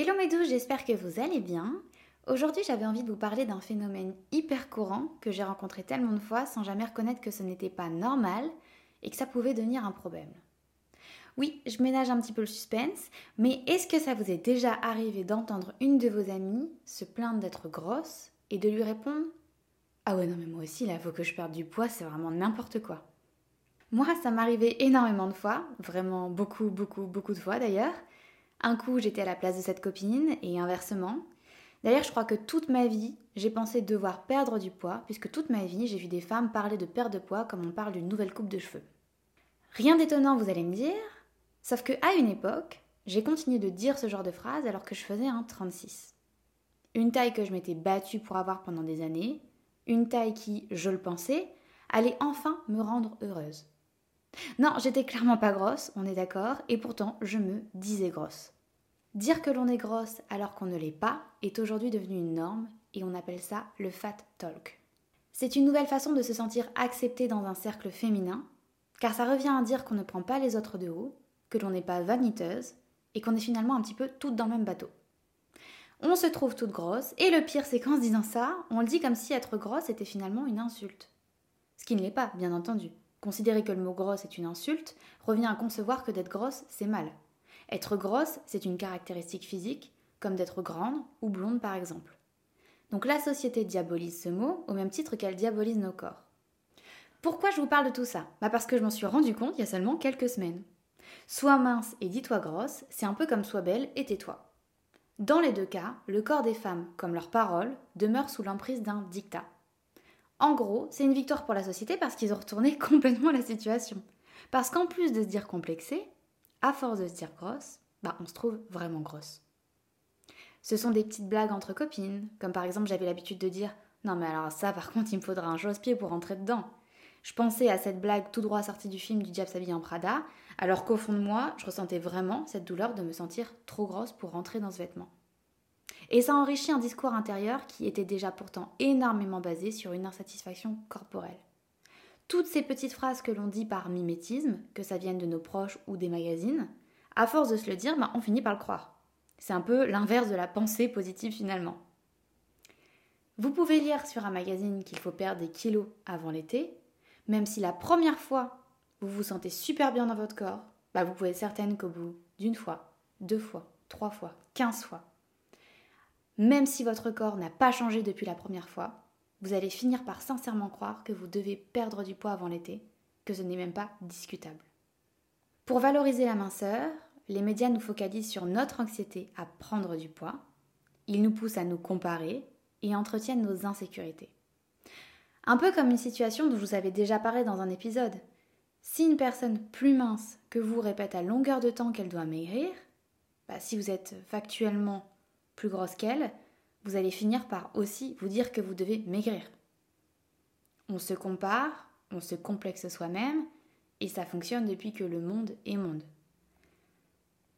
Hello mes j'espère que vous allez bien. Aujourd'hui, j'avais envie de vous parler d'un phénomène hyper courant que j'ai rencontré tellement de fois sans jamais reconnaître que ce n'était pas normal et que ça pouvait devenir un problème. Oui, je ménage un petit peu le suspense, mais est-ce que ça vous est déjà arrivé d'entendre une de vos amies se plaindre d'être grosse et de lui répondre Ah ouais, non, mais moi aussi, là, faut que je perde du poids, c'est vraiment n'importe quoi. Moi, ça m'arrivait énormément de fois, vraiment beaucoup, beaucoup, beaucoup de fois d'ailleurs, un coup, j'étais à la place de cette copine et inversement. D'ailleurs, je crois que toute ma vie, j'ai pensé devoir perdre du poids, puisque toute ma vie, j'ai vu des femmes parler de perte de poids comme on parle d'une nouvelle coupe de cheveux. Rien d'étonnant, vous allez me dire, sauf que à une époque, j'ai continué de dire ce genre de phrase alors que je faisais un 36. Une taille que je m'étais battue pour avoir pendant des années, une taille qui, je le pensais, allait enfin me rendre heureuse. Non, j'étais clairement pas grosse, on est d'accord, et pourtant je me disais grosse. Dire que l'on est grosse alors qu'on ne l'est pas est aujourd'hui devenu une norme et on appelle ça le fat talk. C'est une nouvelle façon de se sentir accepté dans un cercle féminin, car ça revient à dire qu'on ne prend pas les autres de haut, que l'on n'est pas vaniteuse et qu'on est finalement un petit peu toutes dans le même bateau. On se trouve toutes grosses, et le pire c'est qu'en se disant ça, on le dit comme si être grosse était finalement une insulte. Ce qui ne l'est pas, bien entendu. Considérer que le mot grosse est une insulte revient à concevoir que d'être grosse, c'est mal. Être grosse, c'est une caractéristique physique, comme d'être grande ou blonde par exemple. Donc la société diabolise ce mot au même titre qu'elle diabolise nos corps. Pourquoi je vous parle de tout ça? Bah Parce que je m'en suis rendu compte il y a seulement quelques semaines. Sois mince et dis-toi grosse, c'est un peu comme sois belle et tais-toi. Dans les deux cas, le corps des femmes, comme leurs paroles, demeure sous l'emprise d'un dictat. En gros, c'est une victoire pour la société parce qu'ils ont retourné complètement la situation. Parce qu'en plus de se dire complexé, à force de se dire grosse, bah on se trouve vraiment grosse. Ce sont des petites blagues entre copines, comme par exemple j'avais l'habitude de dire Non mais alors ça par contre il me faudra un chausse-pied pour rentrer dedans. Je pensais à cette blague tout droit sortie du film du diable s'habille en Prada, alors qu'au fond de moi, je ressentais vraiment cette douleur de me sentir trop grosse pour rentrer dans ce vêtement. Et ça enrichit un discours intérieur qui était déjà pourtant énormément basé sur une insatisfaction corporelle. Toutes ces petites phrases que l'on dit par mimétisme, que ça vienne de nos proches ou des magazines, à force de se le dire, ben, on finit par le croire. C'est un peu l'inverse de la pensée positive finalement. Vous pouvez lire sur un magazine qu'il faut perdre des kilos avant l'été, même si la première fois vous vous sentez super bien dans votre corps, bah vous pouvez être certaine qu'au bout d'une fois, deux fois, trois fois, quinze fois, même si votre corps n'a pas changé depuis la première fois, vous allez finir par sincèrement croire que vous devez perdre du poids avant l'été, que ce n'est même pas discutable. Pour valoriser la minceur, les médias nous focalisent sur notre anxiété à prendre du poids, ils nous poussent à nous comparer et entretiennent nos insécurités. Un peu comme une situation dont je vous avais déjà parlé dans un épisode. Si une personne plus mince que vous répète à longueur de temps qu'elle doit maigrir, bah, si vous êtes factuellement plus grosse qu'elle, vous allez finir par aussi vous dire que vous devez maigrir. On se compare, on se complexe soi-même, et ça fonctionne depuis que le monde est monde.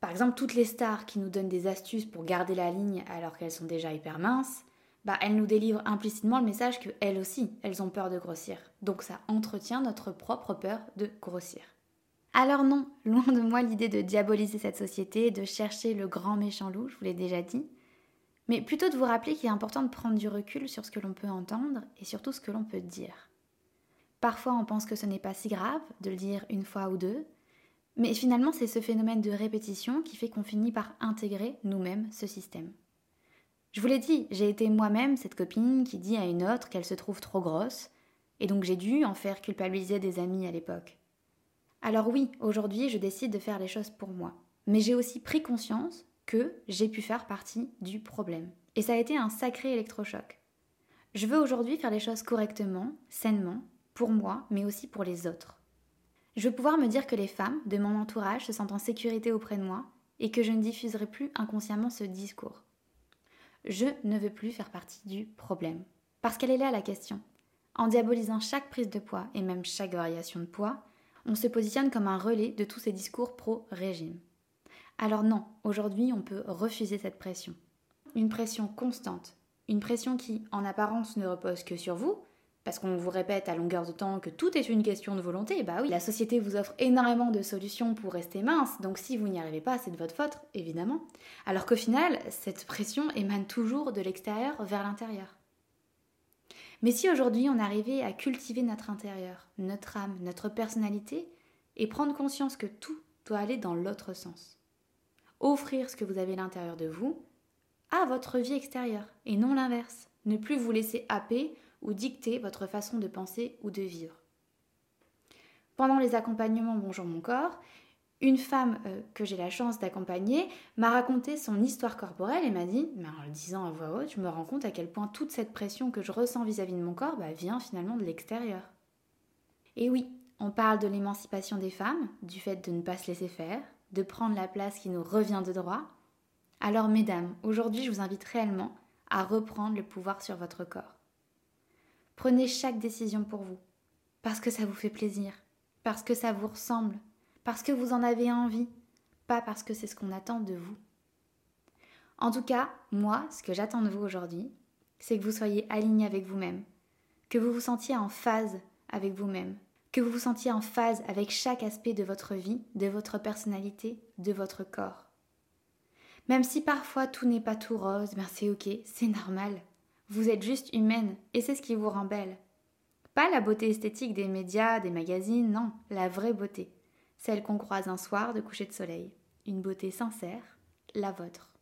Par exemple, toutes les stars qui nous donnent des astuces pour garder la ligne alors qu'elles sont déjà hyper minces, bah elles nous délivrent implicitement le message que elles aussi, elles ont peur de grossir. Donc ça entretient notre propre peur de grossir. Alors non, loin de moi l'idée de diaboliser cette société, de chercher le grand méchant loup, je vous l'ai déjà dit mais plutôt de vous rappeler qu'il est important de prendre du recul sur ce que l'on peut entendre et surtout ce que l'on peut dire. Parfois on pense que ce n'est pas si grave de le dire une fois ou deux, mais finalement c'est ce phénomène de répétition qui fait qu'on finit par intégrer nous-mêmes ce système. Je vous l'ai dit, j'ai été moi-même cette copine qui dit à une autre qu'elle se trouve trop grosse, et donc j'ai dû en faire culpabiliser des amis à l'époque. Alors oui, aujourd'hui je décide de faire les choses pour moi, mais j'ai aussi pris conscience que j'ai pu faire partie du problème. Et ça a été un sacré électrochoc. Je veux aujourd'hui faire les choses correctement, sainement, pour moi, mais aussi pour les autres. Je veux pouvoir me dire que les femmes de mon entourage se sentent en sécurité auprès de moi et que je ne diffuserai plus inconsciemment ce discours. Je ne veux plus faire partie du problème. Parce qu'elle est là la question. En diabolisant chaque prise de poids et même chaque variation de poids, on se positionne comme un relais de tous ces discours pro-régime. Alors non, aujourd'hui on peut refuser cette pression. Une pression constante, une pression qui, en apparence, ne repose que sur vous, parce qu'on vous répète à longueur de temps que tout est une question de volonté, bah oui, la société vous offre énormément de solutions pour rester mince, donc si vous n'y arrivez pas, c'est de votre faute, évidemment. Alors qu'au final, cette pression émane toujours de l'extérieur vers l'intérieur. Mais si aujourd'hui on arrivait à cultiver notre intérieur, notre âme, notre personnalité, et prendre conscience que tout doit aller dans l'autre sens. Offrir ce que vous avez à l'intérieur de vous à votre vie extérieure, et non l'inverse. Ne plus vous laisser happer ou dicter votre façon de penser ou de vivre. Pendant les accompagnements Bonjour mon corps, une femme euh, que j'ai la chance d'accompagner m'a raconté son histoire corporelle et m'a dit, mais en le disant à voix haute, je me rends compte à quel point toute cette pression que je ressens vis-à-vis de mon corps bah, vient finalement de l'extérieur. Et oui, on parle de l'émancipation des femmes, du fait de ne pas se laisser faire, de prendre la place qui nous revient de droit. Alors mesdames, aujourd'hui je vous invite réellement à reprendre le pouvoir sur votre corps. Prenez chaque décision pour vous, parce que ça vous fait plaisir, parce que ça vous ressemble, parce que vous en avez envie, pas parce que c'est ce qu'on attend de vous. En tout cas, moi, ce que j'attends de vous aujourd'hui, c'est que vous soyez aligné avec vous-même, que vous vous sentiez en phase avec vous-même, que vous vous sentiez en phase avec chaque aspect de votre vie, de votre personnalité, de votre corps. Même si parfois tout n'est pas tout rose, ben c'est ok, c'est normal. Vous êtes juste humaine et c'est ce qui vous rend belle. Pas la beauté esthétique des médias, des magazines, non, la vraie beauté. Celle qu'on croise un soir de coucher de soleil. Une beauté sincère, la vôtre.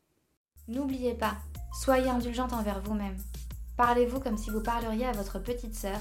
N'oubliez pas, soyez indulgente envers vous-même. Parlez-vous comme si vous parleriez à votre petite sœur,